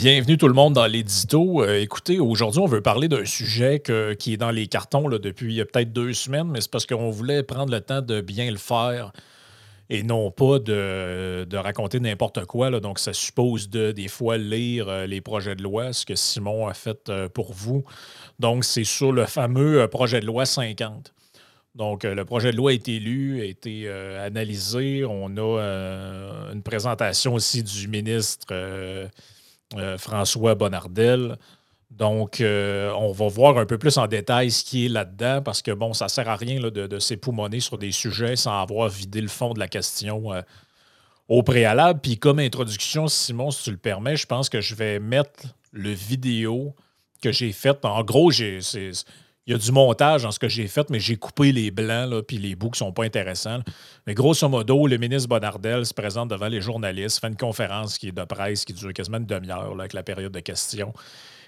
Bienvenue tout le monde dans l'édito. Euh, écoutez, aujourd'hui, on veut parler d'un sujet qui est dans les cartons là, depuis peut-être deux semaines, mais c'est parce qu'on voulait prendre le temps de bien le faire et non pas de, raconter n'importe quoi. Donc, ça suppose de des fois lire euh, les projets de loi, ce que Simon a fait euh, pour vous. Donc, c'est sur le fameux projet de loi 50. Donc, le projet de loi a été lu, a été analysé. On a une présentation aussi du ministre François Bonnardel. Donc, euh, on va voir un peu plus en détail ce qui est là-dedans, parce que, bon, ça ne sert à rien de, de s'époumoner sur des sujets sans avoir vidé le fond de la question euh, au préalable. Puis, comme introduction, Simon, si tu le permets, je pense que je vais mettre le vidéo que j'ai fait. En gros, j'ai, il y a du montage dans ce que j'ai fait, mais j'ai coupé les blancs, là, puis les bouts qui ne sont pas intéressants. Mais grosso modo, le ministre Bonardel se présente devant les journalistes, fait une conférence qui est de presse qui dure quasiment une demi-heure avec la période de questions.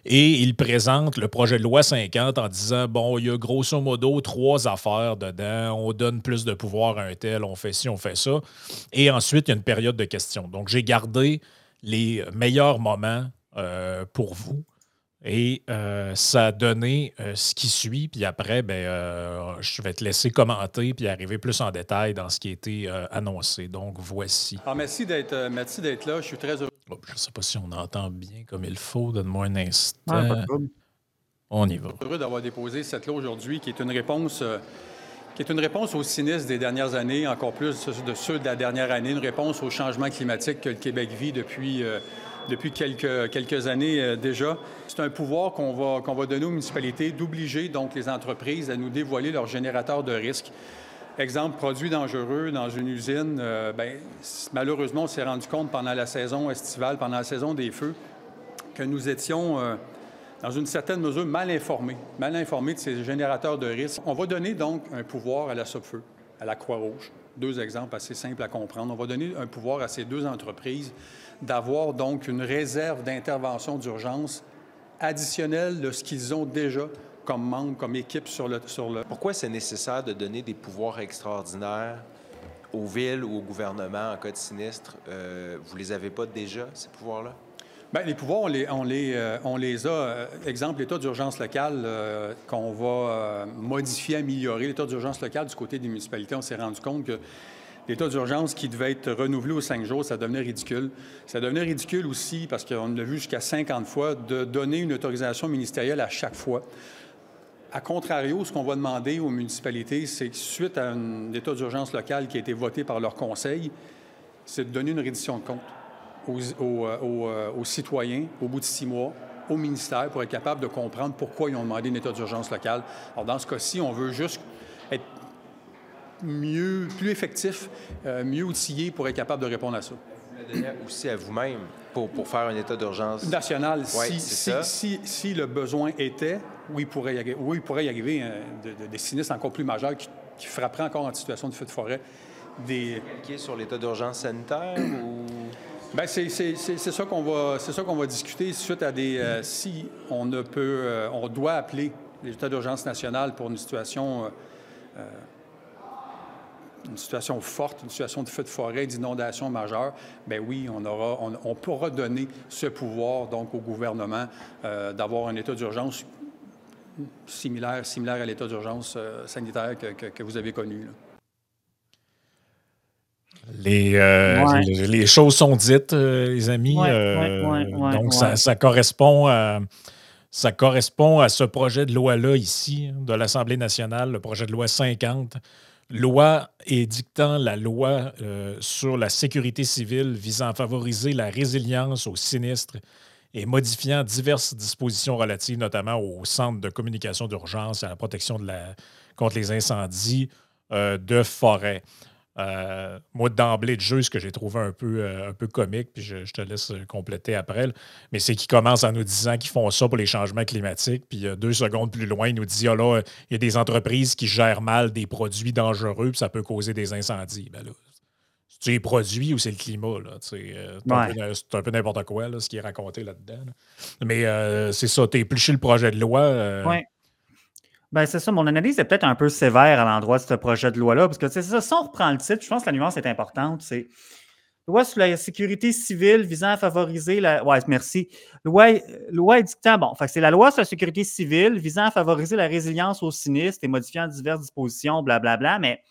Et il présente le projet de loi 50 en disant bon, il y a grosso modo trois affaires dedans. On donne plus de pouvoir à un tel, on fait ci, on fait ça. Et ensuite, il y a une période de questions. Donc, j'ai gardé les meilleurs moments euh, pour vous. Et euh, ça a donné euh, ce qui suit. Puis après, ben, euh, je vais te laisser commenter puis arriver plus en détail dans ce qui a été annoncé. Donc, voici. Alors, merci d'être là. Je suis très heureux. je ne sais pas si on entend bien comme il faut. Donne-moi un instant. on y va. heureux d'avoir déposé cette loi aujourd'hui qui est une réponse. qui est une réponse aux sinistres des dernières années, encore plus de ceux de la dernière année, une réponse au changement climatique que le Québec vit depuis depuis quelques, quelques années euh, déjà. C'est un pouvoir qu'on va, va donner aux municipalités d'obliger donc les entreprises à nous dévoiler leurs générateurs de risques. Exemple, produits dangereux dans une usine, euh, ben, malheureusement, on s'est rendu compte pendant la saison estivale, pendant la saison des feux, que nous étions, euh, dans une certaine mesure, mal informés, mal informés de ces générateurs de risques. On va donner donc un pouvoir à la SOPFEU, à la Croix-Rouge. Deux exemples assez simples à comprendre. On va donner un pouvoir à ces deux entreprises d'avoir donc une réserve d'intervention d'urgence additionnelle de ce qu'ils ont déjà comme membres, comme équipe sur le... Sur le... Pourquoi c'est nécessaire de donner des pouvoirs extraordinaires aux villes ou au gouvernement en cas de sinistre? Euh, vous les avez pas déjà, ces pouvoirs-là? Bien, les pouvoirs, on les, on les, euh, on les a. Euh, exemple, l'état d'urgence local qu'on va modifier, améliorer. L'état d'urgence local du côté des municipalités, on s'est rendu compte que l'état d'urgence qui devait être renouvelé aux cinq jours, ça devenait ridicule. Ça devenait ridicule aussi, parce qu'on l'a vu jusqu'à 50 fois, de donner une autorisation ministérielle à chaque fois. A contrario, ce qu'on va demander aux municipalités, c'est suite à un état d'urgence local qui a été voté par leur conseil, c'est de donner une reddition de compte aux, euh, euh, aux, citoyens au bout de six mois, au ministère, pour être capable de comprendre pourquoi ils ont demandé un état d'urgence local. Alors, dans ce cas-ci, on veut juste être mieux, plus effectif, euh, mieux outillé pour être capable de répondre à ça. Aussi à vous-même pour, pour, faire un état d'urgence national. si, si, si, le besoin était, oui, il pourrait y, arriver, oui, il pourrait y arriver hein, des sinistres encore plus majeurs qui, frapperaient encore en situation de feu de forêt. Des... Qui est sur l'état d'urgence sanitaire ou... Bien, c'est ça qu'on va, c'est ça qu'on va discuter suite à des. Euh, si on ne peut, euh, on doit appeler l'état d'urgence national pour une situation une situation forte, une situation de feu de forêt, d'inondation majeure, bien oui, on, aura, on, pourra donner ce pouvoir donc au gouvernement euh, d'avoir un état d'urgence similaire, similaire à l'état d'urgence euh, sanitaire que, vous avez connu. Euh, les, les, choses sont dites, les amis. donc, ça, ça, correspond à. Ça correspond à ce projet de loi-là ici, de l'Assemblée nationale, le projet de loi 50, loi édictant la loi euh, sur la sécurité civile visant à favoriser la résilience aux sinistres et modifiant diverses dispositions relatives notamment au centre de communication d'urgence et à la protection contre les incendies euh, de forêt. Euh, moi, d'emblée de jeu, ce que j'ai trouvé un peu, euh, un peu comique, puis je, te laisse compléter après, mais c'est qu'ils commencent en nous disant qu'ils font ça pour les changements climatiques, puis euh, deux secondes plus loin, ils nous disent, ah là, il y a des entreprises qui gèrent mal des produits dangereux, puis ça peut causer des incendies. Ben là, c'est les produits ou c'est le climat. C'est un, peu n'importe quoi, là, ce qui est raconté là-dedans. Mais c'est ça, tu épluché le projet de loi. Oui. Ben, c'est ça. Mon analyse est peut-être un peu sévère à l'endroit de ce projet de loi-là, parce que c'est ça. Si on reprend le titre, je pense que la nuance est importante. C'est Loi sur la sécurité civile visant à favoriser la. Ouais, merci. Loi, loi édictant. Bon, c'est la loi sur la sécurité civile visant à favoriser la résilience aux sinistres et modifiant diverses dispositions, blablabla. Bla, bla, mais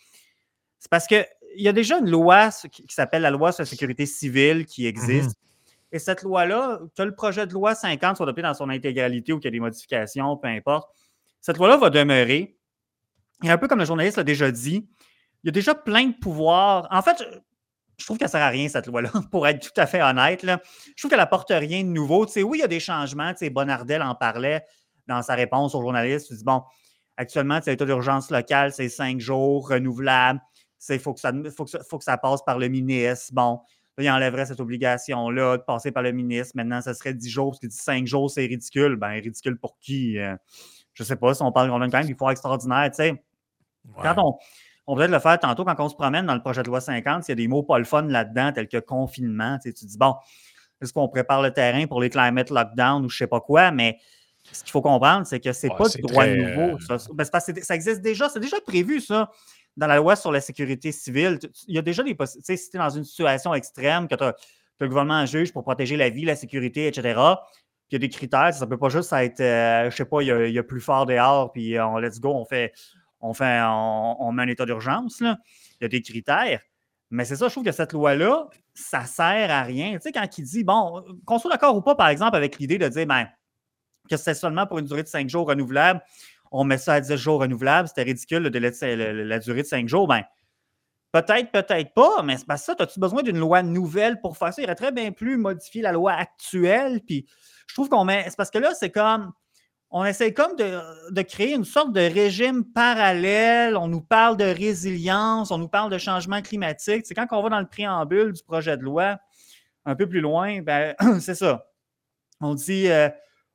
c'est parce qu'il y a déjà une loi qui, s'appelle la loi sur la sécurité civile qui existe. Mm-hmm. Et cette loi-là, que le projet de loi 50 soit adopté dans son intégralité ou qu'il y ait des modifications, peu importe, cette loi-là va demeurer. Et un peu comme le journaliste l'a déjà dit, il y a déjà plein de pouvoirs. En fait, je trouve qu'elle ne sert à rien, cette loi-là, pour être tout à fait honnête. Je trouve qu'elle n'apporte rien de nouveau. Tu sais, oui, il y a des changements. Tu sais, Bonardel en parlait dans sa réponse au journaliste. Tu dis, bon, actuellement, l'état d'urgence locale, c'est cinq jours renouvelable. Il faut, que ça, faut, faut que ça passe par le ministre. Bon, là, il enlèverait cette obligation-là de passer par le ministre. Maintenant, ça serait dix jours, parce qu'il dit cinq jours, c'est ridicule. Ben, ridicule pour qui? Euh, je ne sais pas si on parle, on a quand même des fois extraordinaires. Tu sais. Quand on, on peut le faire tantôt quand on se promène dans le projet de loi 50, il y a des mots pas le fun là-dedans, tels que confinement. Tu, dis, bon, est-ce qu'on prépare le terrain pour les climate lockdown ou je ne sais pas quoi, mais ce qu'il faut comprendre, c'est que ce n'est pas du droit nouveau. Euh, ça, ben, ça existe déjà, c'est déjà prévu, ça, dans la loi sur la sécurité civile. Il y a déjà des possibilités. Si tu es dans une situation extrême, que, le gouvernement juge pour protéger la vie, la sécurité, etc., il y a des critères. Ça ne peut pas juste être, euh, je ne sais pas, il y, a, plus fort dehors, puis on let's go, on fait, on, fait, on, met un état d'urgence. Il y a des critères. Mais c'est ça, je trouve que cette loi-là, ça sert à rien. Tu sais, quand il dit, bon, qu'on soit d'accord ou pas, par exemple, avec l'idée de dire, ben, que c'est seulement pour une durée de cinq jours renouvelable, on met ça à 10 jours renouvelables, c'était ridicule de la, durée de cinq jours, ben, peut-être, peut-être pas, mais c'est pas ça. As-tu besoin d'une loi nouvelle pour faire ça? Il aurait très bien plus modifier la loi actuelle. Puis je trouve qu'on met. C'est parce que là, c'est comme on essaie comme de, créer une sorte de régime parallèle. On nous parle de résilience, on nous parle de changement climatique. C'est quand on va dans le préambule du projet de loi, un peu plus loin, ben, c'est ça. On dit, euh,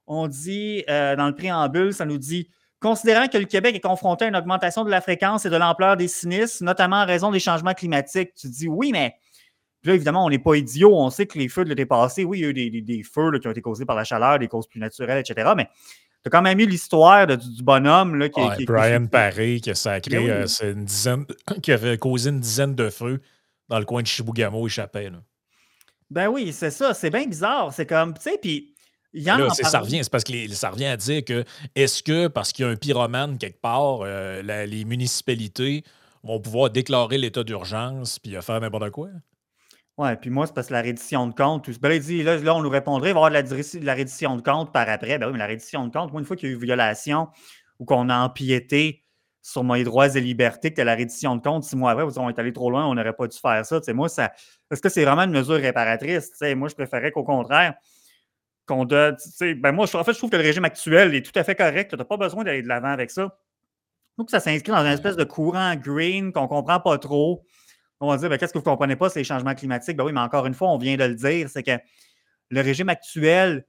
on dit euh, dans le préambule, ça nous dit Considérant que le Québec est confronté à une augmentation de la fréquence et de l'ampleur des sinistres, notamment en raison des changements climatiques, tu dis oui, mais là, évidemment, on n'est pas idiot. On sait que les feux de l'été passé, oui, il y a eu des, feux qui ont été causés par la chaleur, des causes plus naturelles, etc. Mais tu as quand même eu l'histoire du, bonhomme là, qui, Brian Paré qui a sacré ben euh, une dizaine, qui avait causé une dizaine de feux dans le coin de Chibougamau et Chapelle. Ben oui, c'est ça. C'est bien bizarre. C'est comme, tu sais, puis. Là, ça revient, c'est parce que ça revient à dire que est-ce que parce qu'il y a un pyromane quelque part, euh, les municipalités vont pouvoir déclarer l'état d'urgence puis faire n'importe quoi? Oui, puis moi, c'est parce que la reddition de compte. Ben, là, là, on nous répondrait, il va y avoir de la, reddition de compte par après. Ben oui, mais la reddition de compte, moi, une fois qu'il y a eu violation ou qu'on a empiété sur mes droits et libertés, que tu as la reddition de compte, six mois après, vous on est allé trop loin, on n'aurait pas dû faire ça. moi, ça. Est-ce que c'est vraiment une mesure réparatrice? moi, je préférais qu'au contraire, qu'on donne. Ben moi, en fait, je trouve que le régime actuel est tout à fait correct. Tu n'as pas besoin d'aller de l'avant avec ça. Donc, ça s'inscrit dans une espèce de courant green qu'on ne comprend pas trop. On va dire, ben, qu'est-ce que vous ne comprenez pas, c'est les changements climatiques? Ben oui, mais encore une fois, on vient de le dire, c'est que le régime actuel,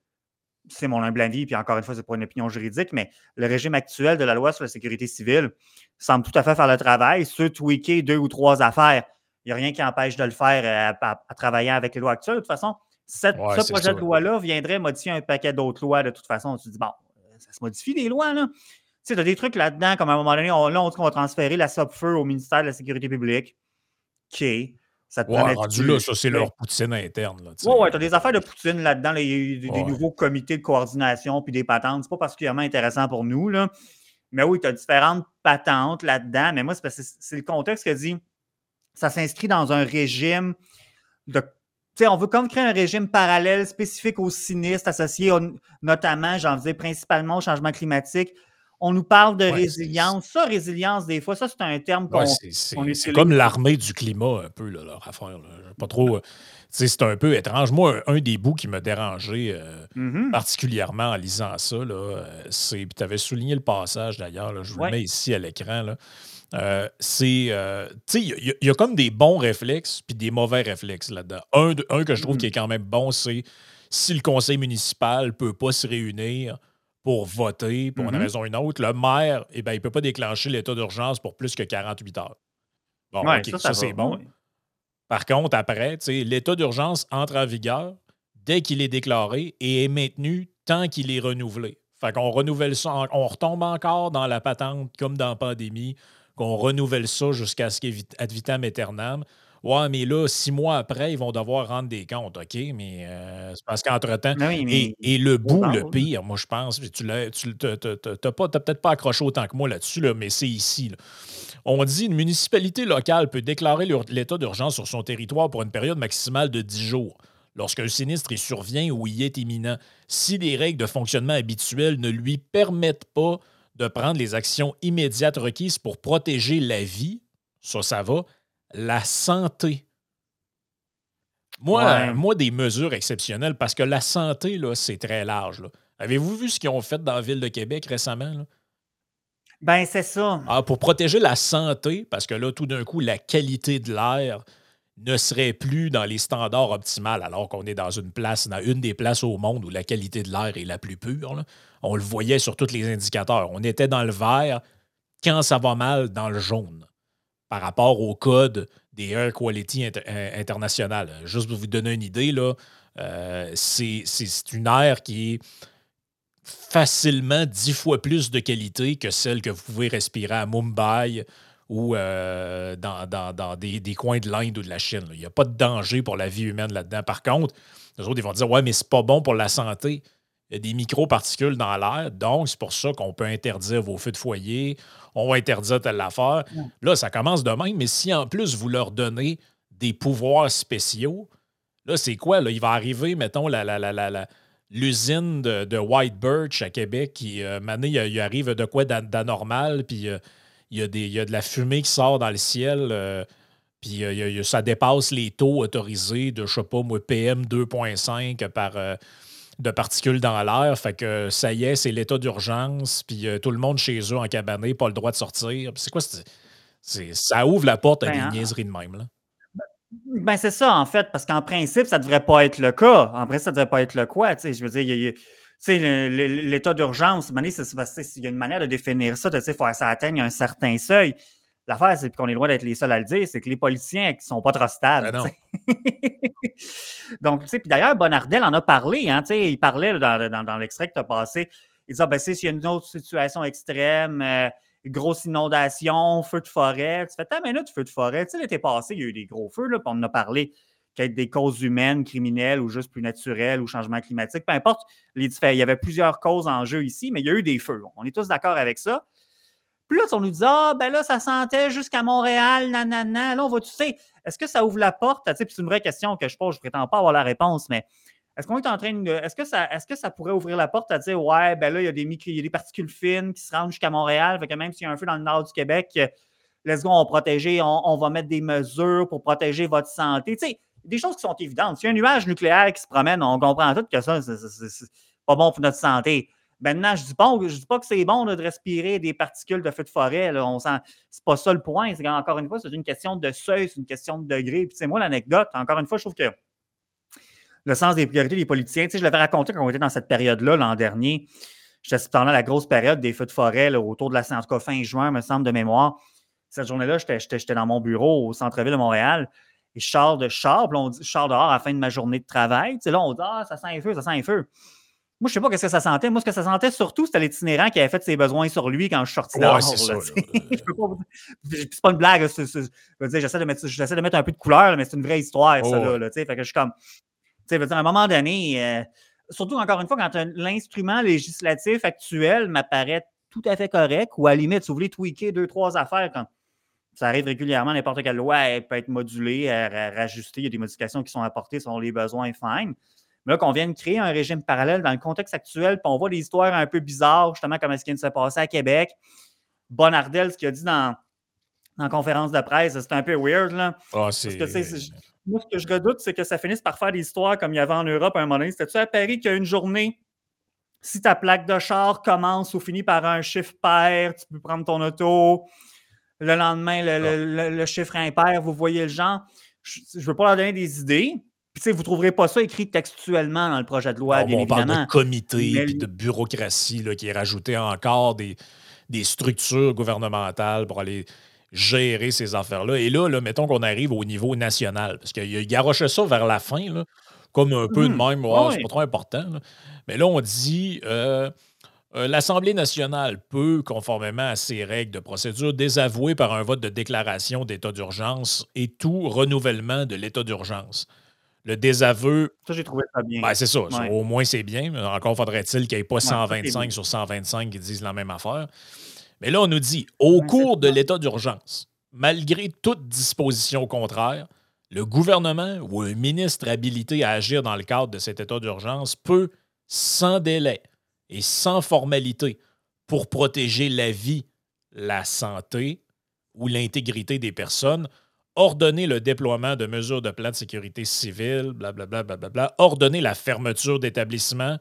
c'est mon humble avis, puis encore une fois, c'est pas une opinion juridique, mais le régime actuel de la loi sur la sécurité civile semble tout à fait faire le travail. Se tweaker deux ou trois affaires, il n'y a rien qui empêche de le faire euh, à, travailler avec les lois actuelles. De toute façon, ce projet de loi-là viendrait modifier un paquet d'autres lois. De toute façon, tu te dis, bon, ça se modifie les lois, là. Tu sais, tu as des trucs là-dedans, comme à un moment donné, on, là, on dit qu'on va transférer la SOPFEU au ministère de la Sécurité publique. OK. Ça te ouais, rendu là, ça, c'est leur poutine interne. Oui, ouais, tu as des affaires de poutine là-dedans, des, des nouveaux comités de coordination puis des patentes. C'est pas particulièrement intéressant pour nous. Là. Mais oui, tu as différentes patentes là-dedans. Mais moi, c'est parce que c'est le contexte qui dit ça s'inscrit dans un régime de. Tu sais, on veut comme créer un régime parallèle spécifique aux sinistres associés notamment, j'en faisais principalement au changement climatique, on nous parle de résilience. Ça, résilience, des fois, ça, c'est un terme qu'on C'est comme l'armée du climat, un peu, leur affaire. Pas trop. Euh, c'est un peu étrange. Moi, un, des bouts qui m'a dérangé euh, mm-hmm. particulièrement en lisant ça, euh, c'est. tu avais souligné le passage d'ailleurs, je vous le mets ici à l'écran. c'est. tu sais, il y, a comme des bons réflexes puis des mauvais réflexes là-dedans. Un, un, que je trouve qui est mm-hmm. quand même bon, c'est si le conseil municipal ne peut pas se réunir pour voter pour une mm-hmm. raison ou une autre, le maire, eh ben, il ne peut pas déclencher l'état d'urgence pour plus que 48 heures. Bon, ça, c'est bon. Par contre, après, l'état d'urgence entre en vigueur dès qu'il est déclaré et est maintenu tant qu'il est renouvelé. Fait qu'on renouvelle ça, on retombe encore dans la patente comme dans la pandémie, qu'on renouvelle ça jusqu'à ce qu'il ad vitam aeternam Ouais, mais là, six mois après, ils vont devoir rendre des comptes, OK? Mais euh, c'est parce qu'entre-temps. Ben oui, Et, mais et le bout, le pire, moi, je pense, tu l'as peut-être pas accroché autant que moi là-dessus, là, mais c'est ici. là. On dit une municipalité locale peut déclarer l'état d'urgence sur son territoire pour une période maximale de 10 jours. Lorsqu'un sinistre y survient ou y est imminent, si les règles de fonctionnement habituelles ne lui permettent pas de prendre les actions immédiates requises pour protéger la vie, ça, ça va, la santé. Moi, Ouais. moi, des mesures exceptionnelles, parce que la santé, là, c'est très large. Avez-vous vu ce qu'ils ont fait dans la ville de Québec récemment? là? Ben, c'est ça. Ah, pour protéger la santé, parce que là, tout d'un coup, la qualité de l'air ne serait plus dans les standards optimales, alors qu'on est dans une place, dans une des places au monde où la qualité de l'air est la plus pure. là. On le voyait sur tous les indicateurs. On était dans le vert quand ça va mal dans le jaune par rapport au code des Air Quality euh, International. Juste pour vous donner une idée, euh, c'est une air qui est facilement dix fois plus de qualité que celle que vous pouvez respirer à Mumbai ou euh, dans, dans- dans des, des coins de l'Inde ou de la Chine. Il n'y a pas de danger pour la vie humaine là-dedans. Par contre, les autres, ils vont dire Ouais, mais c'est pas bon pour la santé. Il y a des microparticules dans l'air, donc c'est pour ça qu'on peut interdire vos feux de foyer, on va interdire telle affaire. Là, ça commence de même, mais si en plus vous leur donnez des pouvoirs spéciaux, là, c'est quoi? Là? Il va arriver, mettons, la, la, la, la- la- l'usine de, de White Birch à Québec qui, euh, mané, il, il arrive de quoi d'an- d'anormal, puis euh, il, y a des, il y a de la fumée qui sort dans le ciel, euh, puis il ça dépasse les taux autorisés de, je sais pas, moi, PM 2.5 par. De particules dans l'air. Fait que ça y est, c'est l'état d'urgence. Puis euh, tout le monde chez eux en cabané, pas le droit de sortir. C'est quoi? ça ouvre la porte à Ben, des niaiseries de même. Là. Ben, c'est ça, en fait, parce qu'en principe, ça devrait pas être le cas. En principe, ça devrait pas être le quoi. Tu sais, je veux dire, il y a- l'état d'urgence, il y a une manière de définir ça. Tu sais, il faut que ça atteigne un certain seuil. L'affaire, c'est qu'on est loin d'être les seuls à le dire, c'est que les politiciens qui sont pas trop stables. Ben. Donc, tu sais, puis d'ailleurs, Bonardel en a parlé, hein, tu sais, il parlait dans, dans- dans l'extrait que tu as passé. Il disait, ah, ben, s'il y a une autre situation extrême, euh, grosse inondation, feu de forêt, tu fais, ta minute, feu de forêt. Tu sais, l'été passé, il y a eu des gros feux, là, puis on en a parlé, peut-être des causes humaines, criminelles ou juste plus naturelles ou changement climatique, peu importe. Les diffé- il y avait plusieurs causes en jeu ici, mais il y a eu des feux. On est tous d'accord avec ça. Puis là, on nous dit, ah, ben là, ça sentait jusqu'à Montréal, nanana. Là, on va, tu sais, est-ce que ça ouvre la porte? C'est une vraie question que je pose, je prétends pas avoir la réponse, mais est-ce qu'on est en train de. Est-ce que, ça, est-ce que ça pourrait ouvrir la porte à dire, ouais, ben là, il y a des, micro, il y a des particules fines qui se rendent jusqu'à Montréal, fait que même s'il y a un feu dans le nord du Québec, let's go, on protéger, on, va mettre des mesures pour protéger votre santé. Tu sais, des choses qui sont évidentes. S'il y a un nuage nucléaire qui se promène, on comprend tout que ça, c'est pas bon pour notre santé. Maintenant, je dis, pas- je dis pas que c'est bon de respirer des particules de feu de forêt. Là, on sent, c'est pas ça le point. C'est encore une fois, c'est une question de seuil, c'est une question de degré. Puis, c'est moi, l'anecdote, encore une fois, je trouve que le sens des priorités des politiciens, tu sais, je l'avais raconté quand on était dans cette période-là l'an dernier. J'étais pendant la grosse période des feux de forêt, autour de la en tout fin juin, me semble, de mémoire. Cette journée-là, j'étais- dans mon bureau au centre-ville de Montréal. Et je sors de char, on dit, je sors dehors à la fin de ma journée de travail. Tu sais, là, on dit Ah, ça sent un feu, ça sent un feu. Moi, je sais pas ce que ça sentait. Moi, ce que ça sentait surtout, c'était l'itinérant qui avait fait ses besoins sur lui quand je suis sorti dehors. c'est. Je peux pas C'est une blague. J'essaie de, mettre- de mettre un peu de couleur, mais c'est une vraie histoire, ça. Là, fait que je suis comme. À un moment donné, euh, surtout encore une fois, quand l'instrument législatif actuel m'apparaît tout à fait correct, ou à la limite, si vous voulez tweaker deux, trois affaires, quand ça arrive régulièrement, n'importe quelle loi elle peut être modulée, elle, rajustée, il y a des modifications qui sont apportées selon les besoins, fine. Mais là, qu'on vienne créer un régime parallèle dans le contexte actuel, puis on voit des histoires un peu bizarres, justement, comme ce qui vient de se passer à Québec. Bonardel, ce qu'il a dit dans, dans la conférence de presse, c'est un peu weird, là. Ah, c'est- Parce que, moi, ce que je redoute, c'est que ça finisse par faire des histoires comme il y avait en Europe à un moment donné. C'était-tu à Paris qu'il y a une journée, si ta plaque de char commence ou finit par un chiffre pair, tu peux prendre ton auto. Le lendemain, le, le- le- le chiffre impair, vous voyez le genre. Je ne veux pas leur donner des idées. Puis, tu sais, vous ne trouverez pas ça écrit textuellement dans le projet de loi, on, bien on parle de comité Mais- puis de bureaucratie là, qui est rajouté encore des, des structures gouvernementales pour aller gérer ces affaires-là. Et là, là, mettons qu'on arrive au niveau national, parce qu'il a garoché ça vers la fin, là, comme un peu de Mhm. même, Ouais, c'est pas trop important. là. Mais là, on dit euh, Euh, L'Assemblée nationale peut, conformément à ses règles de procédure, désavouer par un vote de déclaration d'état d'urgence et tout renouvellement de l'état d'urgence. Le désaveu. Ça, j'ai trouvé ça bien. Ben, c'est ça. Ouais. Au moins, c'est bien. Encore faudrait-il qu'il n'y ait pas ça, c'est 125 bien. sur 125 qui disent la même affaire. Mais là, on nous dit, au Ouais, cours de l'état d'urgence, malgré toute disposition contraire, le gouvernement ou un ministre habilité à agir dans le cadre de cet état d'urgence peut, sans délai et sans formalité, pour protéger la vie, la santé ou l'intégrité des personnes, ordonner le déploiement de mesures de plan de sécurité civile, blablabla, ordonner la fermeture d'établissements,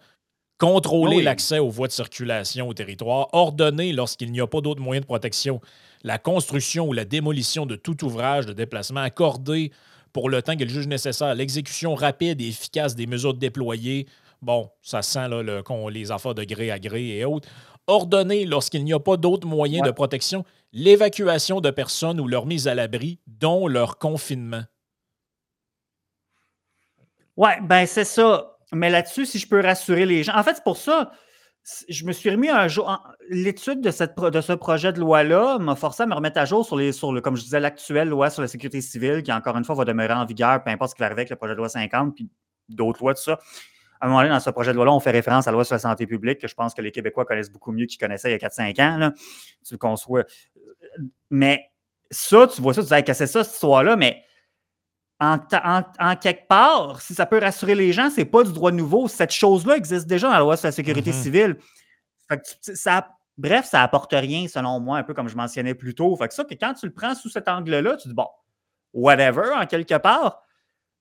contrôler Oui. l'accès aux voies de circulation au territoire, ordonner, lorsqu'il n'y a pas d'autres moyens de protection, la construction ou la démolition de tout ouvrage de déplacement, accorder pour le temps que le juge nécessaire l'exécution rapide et efficace des mesures déployées. Bon, ça sent là, le- les affaires de gré à gré et autres. Ordonner, lorsqu'il n'y a pas d'autres moyens Ouais. de protection, l'évacuation de personnes ou leur mise à l'abri, dont leur confinement. Ouais, ben c'est ça. Mais là-dessus, si je peux rassurer les gens. En fait, c'est pour ça. Je me suis remis un jour. L'étude de, cette de ce projet de loi-là m'a forcé à me remettre à jour sur, les, sur le, comme je disais, l'actuelle loi sur la sécurité civile, qui encore une fois va demeurer en vigueur, peu importe ce qui va arriver avec le projet de loi 50, puis d'autres lois, tout ça. À un moment donné, dans ce projet de loi-là, on fait référence à la loi sur la santé publique, que je pense que les Québécois connaissent beaucoup mieux qu'ils connaissaient il y a 4-5 ans. Là. Tu le conçois. Mais ça, tu vois ça, tu dis, Hey, qu'est-ce que c'est ça, cette histoire-là? Mais en, ta- en- en quelque part, si ça peut rassurer les gens, c'est pas du droit nouveau. Cette chose-là existe déjà dans la loi sur la sécurité Mhm. civile. Fait que tu- ça, bref, ça apporte rien, selon moi, un peu comme je mentionnais plus tôt. Fait que ça, que quand tu le prends sous cet angle-là, tu dis bon, whatever, en quelque part.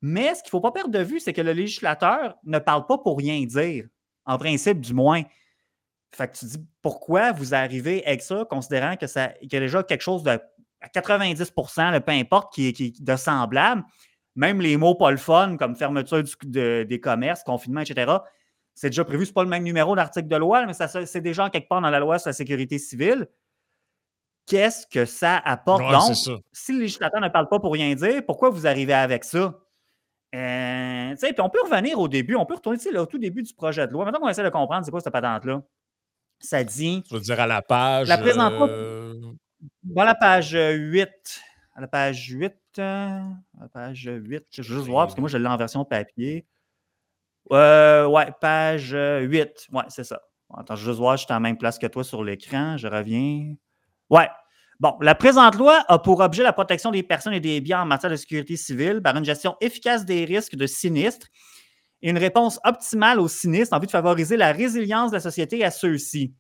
Mais ce qu'il ne faut pas perdre de vue, c'est que le législateur ne parle pas pour rien dire, en principe du moins. Fait que tu dis pourquoi vous arrivez avec ça, considérant que ça qu'il y a déjà quelque chose de à 90% là, peu importe, qui est, qui de semblable. Même les mots pas le fun, comme fermeture du- de- des commerces, confinement, etc., c'est déjà prévu. Ce n'est pas le même numéro d'article de loi, mais ça, c'est déjà quelque part dans la loi sur la sécurité civile. Qu'est-ce que ça apporte? Ouais, Donc, si le législateur ne parle pas pour rien dire, pourquoi vous arrivez avec ça? Euh, puis on peut revenir au début, on peut retourner au tout début du projet de loi. Maintenant qu'on essaie de comprendre c'est quoi cette patente-là. Ça dit, Je veux dire, à la page. La présente euh, dans la page euh, 8, à la page 8, euh, à la page 8, je vais juste voir parce que moi je l'ai en version papier. Euh, ouais, page euh, 8, ouais, c'est ça. Attends, je vais juste voir, je suis en même place que toi sur l'écran, je reviens. Ouais. Bon, la présente loi a pour objet la protection des personnes et des biens en matière de sécurité civile par une gestion efficace des risques de sinistres et une réponse optimale aux sinistres en vue de favoriser la résilience de la société à ceux-ci.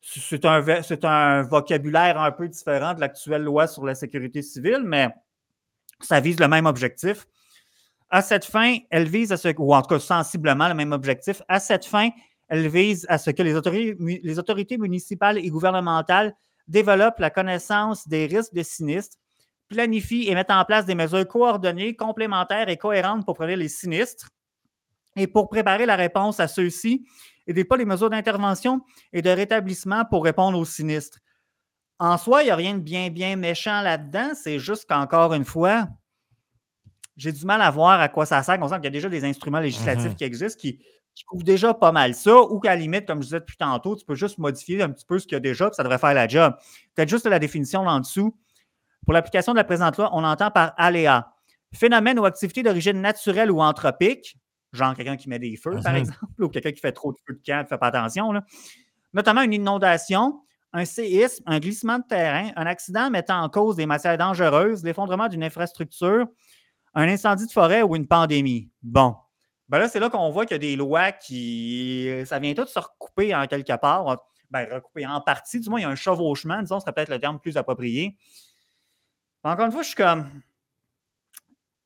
C'est un, vocabulaire un peu différent de l'actuelle loi sur la sécurité civile, mais ça vise le même objectif. À cette fin, elle vise à ce ou sensiblement le même objectif. À cette fin, elle vise à ce que les autorités municipales et gouvernementales développent la connaissance des risques de sinistres, planifient et mettent en place des mesures coordonnées, complémentaires et cohérentes pour prévenir les sinistres et pour préparer la réponse à ceux-ci et des pas les mesures d'intervention et de rétablissement pour répondre aux sinistres. En soi, il n'y a rien de bien, bien méchant là-dedans. C'est juste qu'encore une fois, j'ai du mal à voir à quoi ça sert. On sent qu'il y a déjà des instruments législatifs Mhm. qui existent qui, qui couvrent déjà pas mal ça, ou qu'à la limite, comme je disais depuis tantôt, tu peux juste modifier un petit peu ce qu'il y a déjà, puis ça devrait faire la job. Peut-être juste la définition là en dessous. Pour l'application de la présente loi, on entend par aléa. Phénomène ou activité d'origine naturelle ou anthropique, genre quelqu'un qui met des feux, par Mhm. exemple, ou quelqu'un qui fait trop de feux de camp, ne fait pas attention, là. notamment une inondation, un séisme, un glissement de terrain, un accident mettant en cause des matières dangereuses, l'effondrement d'une infrastructure, un incendie de forêt ou une pandémie. Bon. Ben là, c'est là qu'on voit qu'il y a des lois qui. Ça vient tout se recouper en quelque part. Ben, recouper en partie. Du moins, il y a un chevauchement, disons, ce serait peut-être le terme plus approprié. Encore une fois, je suis comme.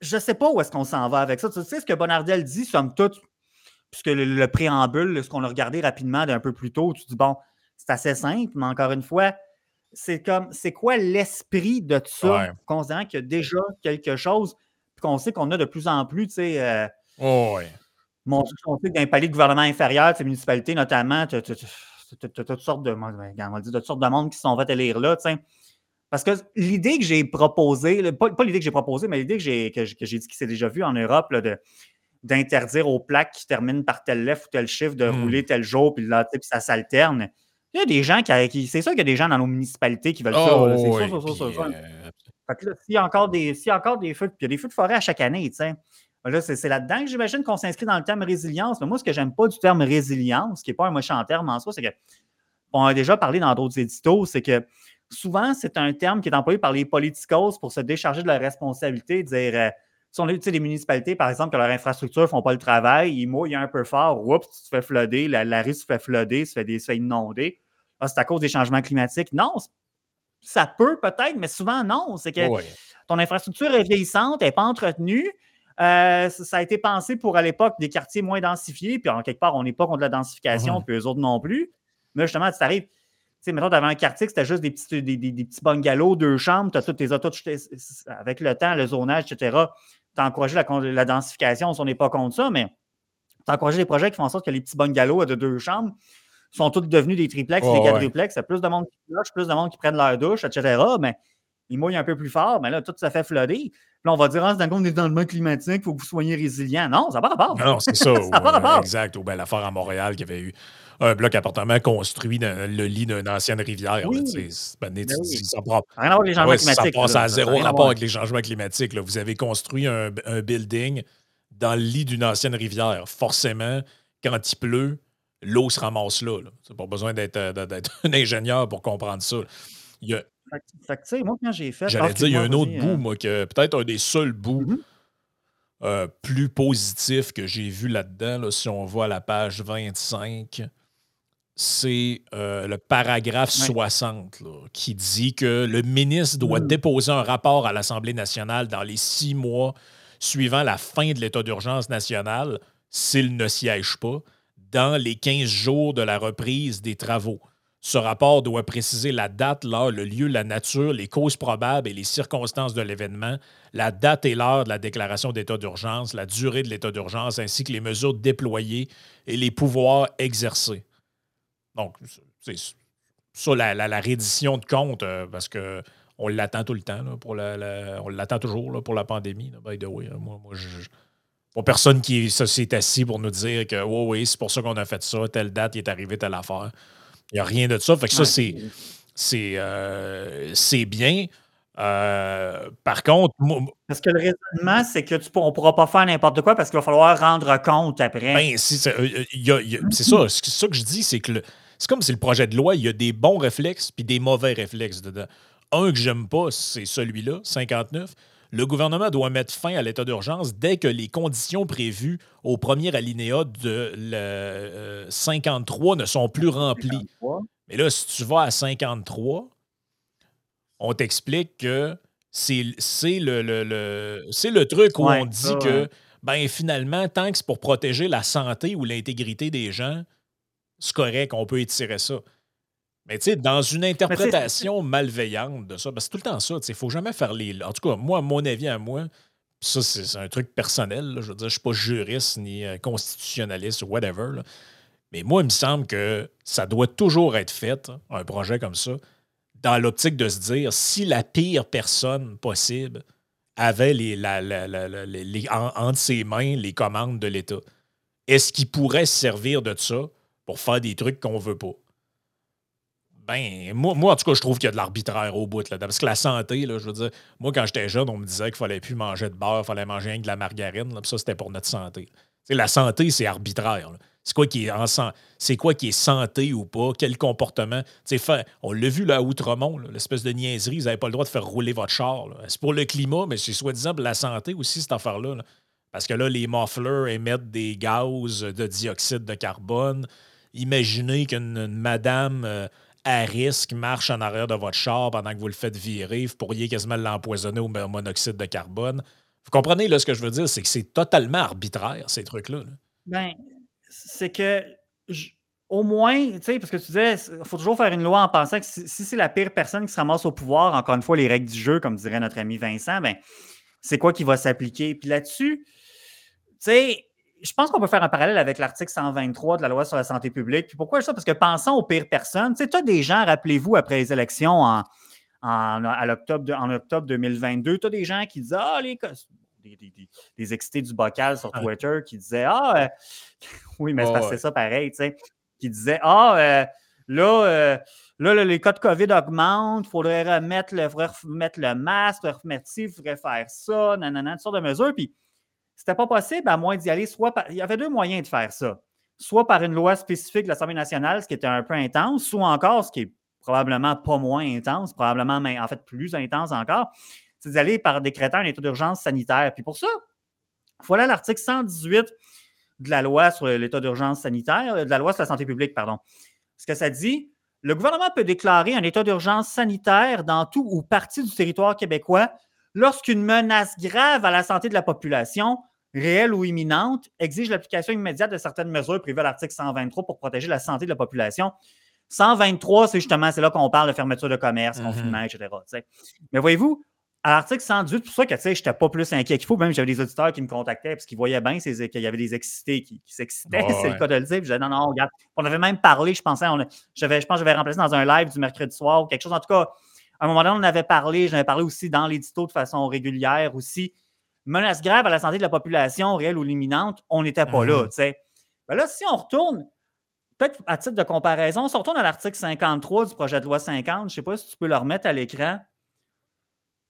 Je ne sais pas où est-ce qu'on s'en va avec ça. Tu sais ce que Bonardel dit, somme toute, puisque le, le préambule, ce qu'on a regardé rapidement d'un peu plus tôt, tu dis, bon, c'est assez simple, mais encore une fois, c'est comme, c'est quoi l'esprit de ça, Ouais. considérant qu'il y a déjà quelque chose, puis qu'on sait qu'on a de plus en plus, tu sais, euh, oh, ouais. mon on sait que dans les paliers de gouvernement inférieur, ces municipalités notamment, tu as toutes sortes de, on va dire, de toutes sortes de monde qui sont fait élire là. Parce que l'idée que j'ai proposée, pas, pas l'idée que j'ai proposée, mais l'idée que j'ai, que, j'ai- que j'ai dit qui s'est déjà vue en Europe, là, de, d'interdire aux plaques qui terminent par telle lettre ou tel chiffre de Hmm. rouler tel jour, puis là, puis ça s'alterne. Il y a des gens qui, qui- c'est sûr qu'il y a des gens dans nos municipalités qui veulent ça. Oh, là. C'est sûr, oui, sûr, sûr, sûr, euh, Fait que là, s'il y a encore des, s'il y a encore des feux, puis il y a des feux de forêt à chaque année, tu sais. Là, c'est là-dedans que j'imagine qu'on s'inscrit dans le terme résilience. Mais moi, ce que j'aime pas du terme résilience, qui n'est pas un méchant terme en soi, c'est que on a déjà parlé dans d'autres éditos, c'est que souvent, c'est un terme qui est employé par les politicos pour se décharger de leur responsabilité, dire euh, si on a les municipalités, par exemple, que leur infrastructure ne font pas le travail, ils mouillent un peu fort, oups, tu te fais flooder, la, la rue se fait flooder, se fait, des, se fait inonder. Ah, c'est à cause des changements climatiques. Non, ça peut peut-être, mais souvent non. C'est que ouais. ton infrastructure est vieillissante, elle n'est pas entretenue. Euh, ça a été pensé pour, à l'époque, des quartiers moins densifiés, puis en quelque part, on n'est pas contre la densification, puis eux autres non plus. Mais justement, tu t'arrives, tu sais, mettons, tu avais un quartier que c'était juste des petits, des, des- des petits bungalows, deux chambres, tu as toutes tes autos, avec le temps, le zonage, etc. Tu as encouragé la, densification, on n'est pas contre ça, mais tu as encouragé des projets qui font en sorte que les petits bungalows de deux chambres sont tous devenus des triplex, Ouais, des quadruplex, il y a plus de monde qui cloche, plus de monde qui prennent leur douche, etc. Mais ils mouillent un peu plus fort, mais là, tout ça fait flooder. Là, on va dire, ah, c'est dans le compte des changements climatiques, il faut que vous soyez résilient. Non, ça n'a pas rapport. Non, c'est ça. Ça a pas euh, rapport. exact. Ou bien l'affaire à Montréal qui avait eu un bloc appartement construit dans le lit d'une ancienne rivière. Oui. ben, oui. ça prend- rien à voir avec les changements Ouais, ça climatiques. passe à zéro rapport avec les changements climatiques. là. Vous avez construit un, un building dans le lit d'une ancienne rivière. Forcément, quand il pleut, l'eau se ramasse là. là. C'est pas besoin d'être euh, d'être un ingénieur pour comprendre ça. Il y a- Fait que- fait que, tu sais, moi, quand j'ai fait. J'allais dire, il y a un autre bout, moi, que peut-être un des seuls bouts Mhm. euh, plus positifs que j'ai vu là-dedans, là, si on voit la page 25, c'est euh, le paragraphe Ouais. 60 là, qui dit que le ministre doit Mhm. déposer un rapport à l'Assemblée nationale dans les six mois suivant la fin de l'état d'urgence national, s'il ne siège pas, dans les 15 jours de la reprise des travaux. Ce rapport doit préciser la date, l'heure, le lieu, la nature, les causes probables et les circonstances de l'événement, la date et l'heure de la déclaration d'état d'urgence, la durée de l'état d'urgence, ainsi que les mesures déployées et les pouvoirs exercés. Donc, c'est ça, la, reddition de compte, euh, parce que on l'attend tout le temps, là, on l'attend toujours là, pour la pandémie. by the way, hein. moi, moi, personne qui s'est assis pour nous dire que oui, oui, c'est pour ça qu'on a fait ça, telle date, il est arrivé telle affaire. Il n'y a rien de ça. Fait que ça, c'est, c'est, euh, c'est bien. Euh, par contre, moi- Parce que le raisonnement, c'est que tu, on ne pourra pas faire n'importe quoi parce qu'il va falloir rendre compte après. Ben, si, c'est euh, il y a- il y a- c'est ça. C'est ça que je dis, c'est que le- c'est comme si le projet de loi, il y a des bons réflexes puis des mauvais réflexes dedans. Un que j'aime pas, c'est celui-là, 59. Le gouvernement doit mettre fin à l'état d'urgence dès que les conditions prévues au premier alinéa de le, euh, 53 ne sont plus remplies. Mais là, si tu vas à 53, on t'explique que c'est le, le- le- c'est le truc où Ouais, on dit ça, que ben finalement, tant que c'est pour protéger la santé ou l'intégrité des gens, c'est correct, on peut étirer ça. Mais tu sais, dans une interprétation malveillante de ça, ben, c'est tout le temps ça. Il ne faut jamais faire les. En tout cas, moi, à mon avis à moi, ça, c'est un truc personnel. là, je veux dire, je ne suis pas juriste ni euh, constitutionnaliste ou whatever. là. Mais moi, il me semble que ça doit toujours être fait, un projet comme ça, dans l'optique de se dire si la pire personne possible avait les, la- la- la- les- en- entre ses mains les commandes de l'État, est-ce qu'il pourrait se servir de ça pour faire des trucs qu'on veut pas? Ben, moi, moi, en tout cas, je trouve qu'il y a de l'arbitraire au bout. Là, parce que la santé, là, je veux dire, moi, quand j'étais jeune, on me disait qu'il fallait plus manger de beurre, il fallait manger rien que de la margarine. ça, c'était pour notre santé. La santé, c'est arbitraire. C'est quoi qui est quoi qui est santé ou pas? Quel comportement? On l'a vu là à Outremont, l'espèce de niaiserie, vous n'avez pas le droit de faire rouler votre char. C'est pour le climat, mais c'est soi-disant pour la santé aussi, cette affaire-là. là. Parce que là, les mufflers émettent des gaz de dioxyde de carbone. Imaginez qu'une une madame euh, à risque marche en arrière de votre char pendant que vous le faites virer. Vous pourriez quasiment l'empoisonner au mo- monoxyde de carbone. Vous comprenez là, ce que je veux dire? C'est que c'est totalement arbitraire, ces trucs-là. là. Ben, c'est que, au moins, tu sais, parce que tu disais, il faut toujours faire une loi en pensant que si, si c'est la pire personne qui se ramasse au pouvoir, encore une fois, les règles du jeu, comme dirait notre ami Vincent, ben, c'est quoi qui va s'appliquer? Puis là-dessus, tu sais, je pense qu'on peut faire un parallèle avec l'article 123 de la loi sur la santé publique. Puis pourquoi ça? Parce que pensons aux pires personnes. Tu sais, tu as des gens, rappelez-vous, après les élections en, en, à l'octobre de- en octobre 2022, tu as des gens qui disent Ah, les, co- des, excités du bocal sur Twitter qui disaient Ah, oui, mais c'est ça pareil, tu sais, qui disaient Ah, là, là, les cas de COVID augmentent, il faudrait remettre le, remettre le masque, remettre ci, il faudrait faire ça, nanana, toutes sortes de mesures. Puis, c'était pas possible à moins d'y aller. Soit il y avait deux moyens de faire ça. Soit par une loi spécifique de l'Assemblée nationale, ce qui était un peu intense, soit encore, ce qui est probablement pas moins intense, probablement en fait plus intense encore, c'est d'aller par décréter un état d'urgence sanitaire. Puis pour ça, voilà l'article 118 de la loi sur l'état d'urgence sanitaire, de la loi sur la santé publique, pardon. Ce que ça dit, le gouvernement peut déclarer un état d'urgence sanitaire dans tout ou partie du territoire québécois lorsqu'une menace grave à la santé de la population, réelle ou imminente, exige l'application immédiate de certaines mesures prévues à l'article 123 pour protéger la santé de la population. 123, c'est justement, c'est là qu'on parle de fermeture de commerce, mm-hmm. confinement, etc. Mais voyez-vous, à l'article 118, c'est pour ça que je n'étais pas plus inquiet qu'il faut. Même j'avais des auditeurs qui me contactaient parce qu'ils voyaient bien qu'il y avait des excités qui, s'excitaient. c'est le cas de le dire. je disais, non, non, regarde. On avait même parlé, je pensais, on, je pense que j'avais remplacé dans un live du mercredi soir ou quelque chose. En tout cas, à un moment donné, on en avait parlé. J'en avais parlé aussi dans l'édito de façon régulière aussi. Menace grave à la santé de la population, réelle ou imminente, on n'était pas là. Mm-hmm. Ben là, si on retourne, peut-être à titre de comparaison, si on retourne à l'article 53 du projet de loi 50, je ne sais pas si tu peux le remettre à l'écran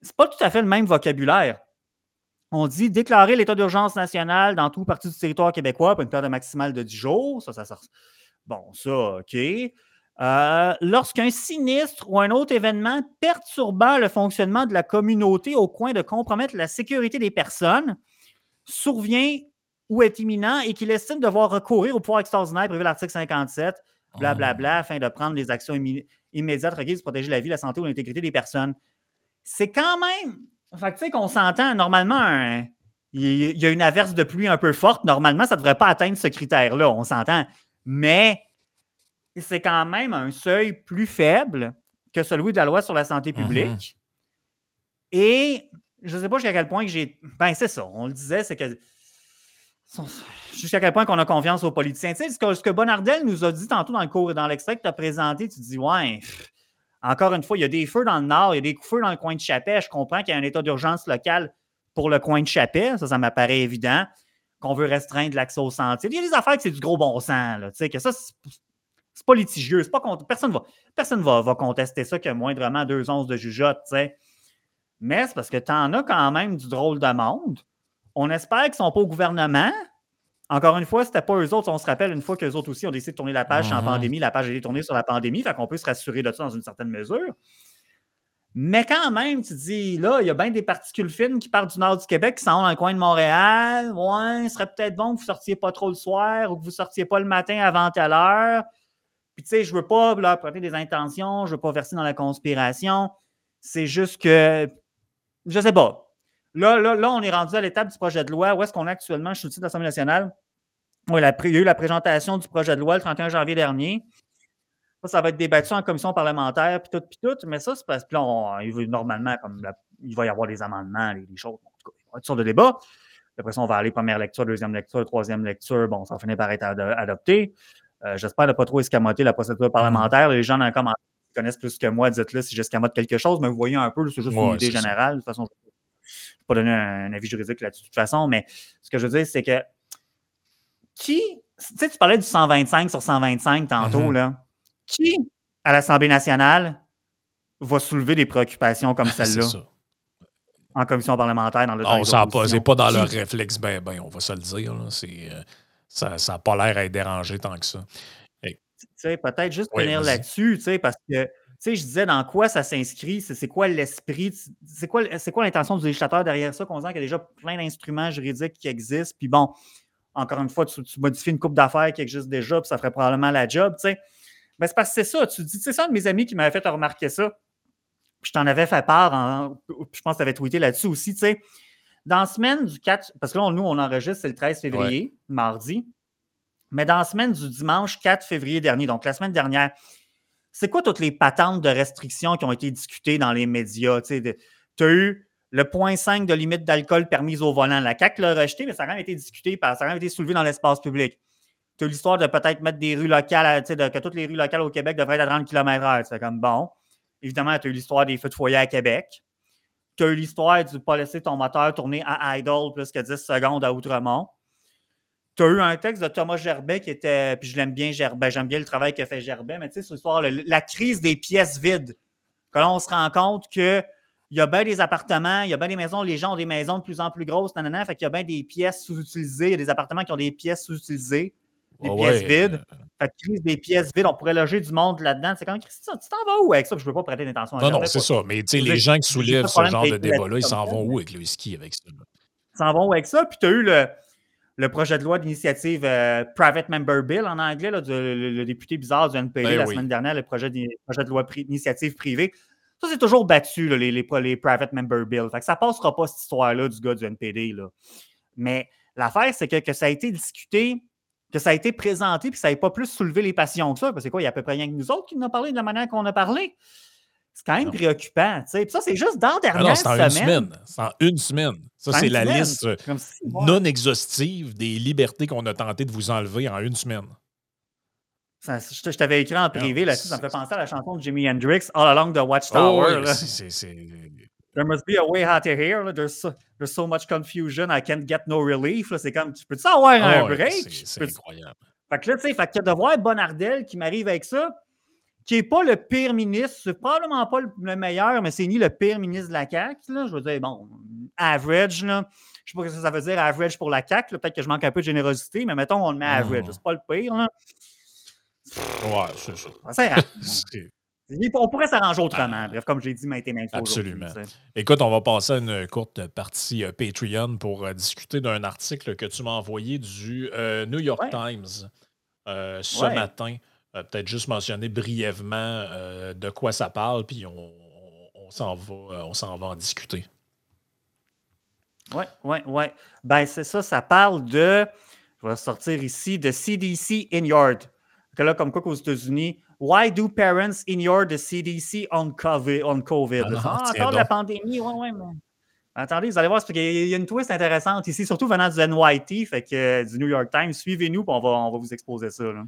c'est pas tout à fait le même vocabulaire. On dit déclarer l'état d'urgence national dans tout partie du territoire québécois pour une période maximale de 10 jours. Ça, ça, ça Bon, ça, OK. Euh, lorsqu'un sinistre ou un autre événement perturbant le fonctionnement de la communauté au point de compromettre la sécurité des personnes survient ou est imminent et qu'il estime devoir recourir au pouvoir extraordinaire prévu l'article 57, blablabla, afin de prendre les actions immédiates requises pour protéger la vie, la santé ou l'intégrité des personnes c'est quand même. Fait tu sais qu'on s'entend, normalement, il y a une averse de pluie un peu forte. Normalement, ça ne devrait pas atteindre ce critère-là, on s'entend. Mais c'est quand même un seuil plus faible que celui de la loi sur la santé publique. Mm-hmm. Et je ne sais pas jusqu'à quel point que j'ai. Ben, c'est ça. On le disait, c'est que. Jusqu'à quel point qu'on a confiance aux politiciens. Tu sais, ce que, ce que Bonardel nous a dit tantôt dans le cours et dans l'extrait que tu as présenté, tu dis, ouais, encore une fois, il y a des feux dans le nord, il y a des feux dans le coin de Chapet. Je comprends qu'il y a un état d'urgence local pour le coin de Chapet. Ça, ça m'apparaît évident. Qu'on veut restreindre l'accès aux sentiers. Il y a des affaires que c'est du gros bon sens. Là, que ça, c'est pas litigieux. Pas personne ne va, personne va, va, contester ça que moindrement deux onces de jugeote. Mais c'est parce que tu en as quand même du drôle de monde. On espère qu'ils ne sont pas au gouvernement. Encore une fois, c'était pas eux autres. On se rappelle une fois qu'eux autres aussi ont décidé de tourner la page en mhm. pandémie. La page a été tournée sur la pandémie, fait qu'on peut se rassurer de ça dans une certaine mesure. Mais quand même, tu dis, là, il y a bien des particules fines qui partent du nord du Québec, qui s'en vont dans le coin de Montréal. Ouais, ce serait peut-être bon que vous ne sortiez pas trop le soir ou que vous ne sortiez pas le matin avant telle heure. Puis, tu sais, je veux pas leur prêter des intentions, je veux pas verser dans la conspiration. C'est juste que, je sais pas. Là, là, là, on est rendu à l'étape du projet de loi. Où est-ce qu'on est actuellement? Je suis au de l'Assemblée nationale. Oui, il y a eu la présentation du projet de loi le 31 janvier dernier. Ça, ça va être débattu en commission parlementaire, puis tout, puis tout. Mais ça, c'est parce que là, va, normalement, comme il va y avoir des amendements, les, choses. En tout cas, il va y avoir de débat. Après ça, on va aller première lecture, deuxième lecture, troisième lecture. Bon, ça va finir par être adopté. Euh, j'espère ne pas trop escamoter la procédure parlementaire. Les gens dans les commentaires connaissent plus que moi, dites-le si j'escamote quelque chose, mais vous voyez un peu, c'est juste une idée générale. De toute façon, pas donner un, avis juridique là-dessus de toute façon, mais ce que je veux dire, c'est que qui, tu sais, tu parlais du 125 sur 125 tantôt, mm-hmm. là. Qui, à l'Assemblée nationale, va soulever des préoccupations comme celle-là? en commission parlementaire dans le On s'en pas, c'est pas dans leur réflexe, ben, ben, on va se le dire. Euh, ça n'a pas l'air à être dérangé tant que ça. Peut-être juste venir là-dessus, parce que je disais dans quoi ça s'inscrit, c'est quoi l'esprit, c'est quoi, quoi l'intention du législateur derrière ça, qu'on dit qu'il y a déjà plein d'instruments juridiques qui existent, puis bon, encore une fois, tu, modifies une coupe d'affaires qui existe déjà, puis ça ferait probablement la job, tu sais. Ben, c'est parce que c'est ça, tu dis, c'est ça un de mes amis qui m'avait fait remarquer ça, je t'en avais fait part, je pense que tu avais tweeté là-dessus aussi, tu sais. Dans la semaine du 4, parce que là, nous, on enregistre, c'est le 13 février, mardi, mais dans la semaine du dimanche 4 février dernier, donc la semaine dernière, c'est quoi toutes les patentes de restrictions qui ont été discutées dans les médias? Tu as eu le point 5 de limite d'alcool permise au volant. La CAQ l'a rejeté, mais ça a quand même été discuté, ça a quand même été soulevé dans l'espace public. Tu as eu l'histoire de peut-être mettre des rues locales, de, que toutes les rues locales au Québec devraient être à 30 km/h. C'est comme bon. Évidemment, tu as eu l'histoire des feux de foyer à Québec. Tu as eu l'histoire du pas laisser ton moteur tourner à idle plus que 10 secondes à Outremont. Tu as eu un texte de Thomas Gerbet qui était, puis je l'aime bien, Gerbet, j'aime bien le travail que fait Gerbet, mais tu sais, sur l'histoire, la crise des pièces vides. Là, on se rend compte que il y a bien des appartements, il y a bien des maisons, les gens ont des maisons de plus en plus grosses, nanana, fait qu'il y a bien des pièces sous-utilisées, il y a des appartements qui ont des pièces sous-utilisées, des Ah pièces ouais, vides. euh, Fait que crise des pièces vides, on pourrait loger du monde là-dedans. C'est comme, Christian, tu t'en vas où avec ça? Je ne veux pas prêter d'intention à Non, non, c'est ça. Mais tu sais, J'ai- les gens qui soulèvent ce genre de débat-là, ils s'en vont où avec le whisky avec ça? là? s'en vont avec ça. Puis tu as eu le, le projet de loi d'initiative euh, Private Member Bill en anglais, là, du- le, le député bizarre du NPD Ben la oui. semaine dernière, le projet, de loi d'initiative privée. Ça, c'est toujours battu, là, les, les, les Private Member Bill. Fait que ça passera pas, cette histoire-là, du gars du NPD. Là. Mais l'affaire, c'est que, que ça a été discuté, que ça a été présenté, puis ça n'avait pas plus soulevé les passions que ça. Parce que quoi, il y a à peu près rien que nous autres qui nous a parlé de la manière qu'on a parlé. C'est quand même Non. préoccupant. Puis ça, c'est juste dans la Ah dernière non, c'est en une semaine. semaine. C'est en une semaine. Ça, c'est une la semaine. liste euh, Comme si, ouais. non exhaustive des libertés qu'on a tenté de vous enlever en une semaine. Ça, je t'avais écrit en privé Non, là-dessus, ça me fait penser à la chanson de Jimi Hendrix, All Along the Oh, Watchtower. c'est- c'est- There must be a way out of here. là. There's, so, there's so much confusion, I can't get no relief. C'est comme, tu peux-tu avoir un Ah break? c'est- incroyable. Fait que là, tu sais, fait que de voir Bonardel qui m'arrive avec ça, qui n'est pas le pire ministre, c'est probablement pas le, le meilleur, mais c'est ni le pire ministre de la CAQ. Là. Je veux dire, bon, average, là. Je sais pas ce que ça veut dire, average pour la CAQ. Peut-être que je manque un peu de générosité, mais mettons, on le met average. Mhm. C'est pas le pire. Là. Ouais, c'est ça. On pourrait s'arranger autrement. Bref, comme j'ai dit maintes et maintes fois. Absolument. Écoute, on va passer à une courte partie euh, Patreon pour euh, discuter d'un article que tu m'as envoyé du euh, New York Ouais. Times ce Ouais. matin. Peut-être juste mentionner brièvement de quoi ça parle, puis on, on- on s'en va, on s'en va en discuter. Oui, oui, oui. Ben, c'est ça, ça parle de, je vais sortir ici, de CDC Inyard. Que là, comme quoi qu'aux États-Unis, Why do parents ignore the CDC on COVID? On COVID? Ah non, Ah, encore de la pandémie, ouais, ouais, mais... Attendez, vous allez voir, parce qu'il y a une twist intéressante ici, surtout venant du NYT, fait que, euh, du New York Times. Suivez-nous, on va, on va vous exposer ça. là.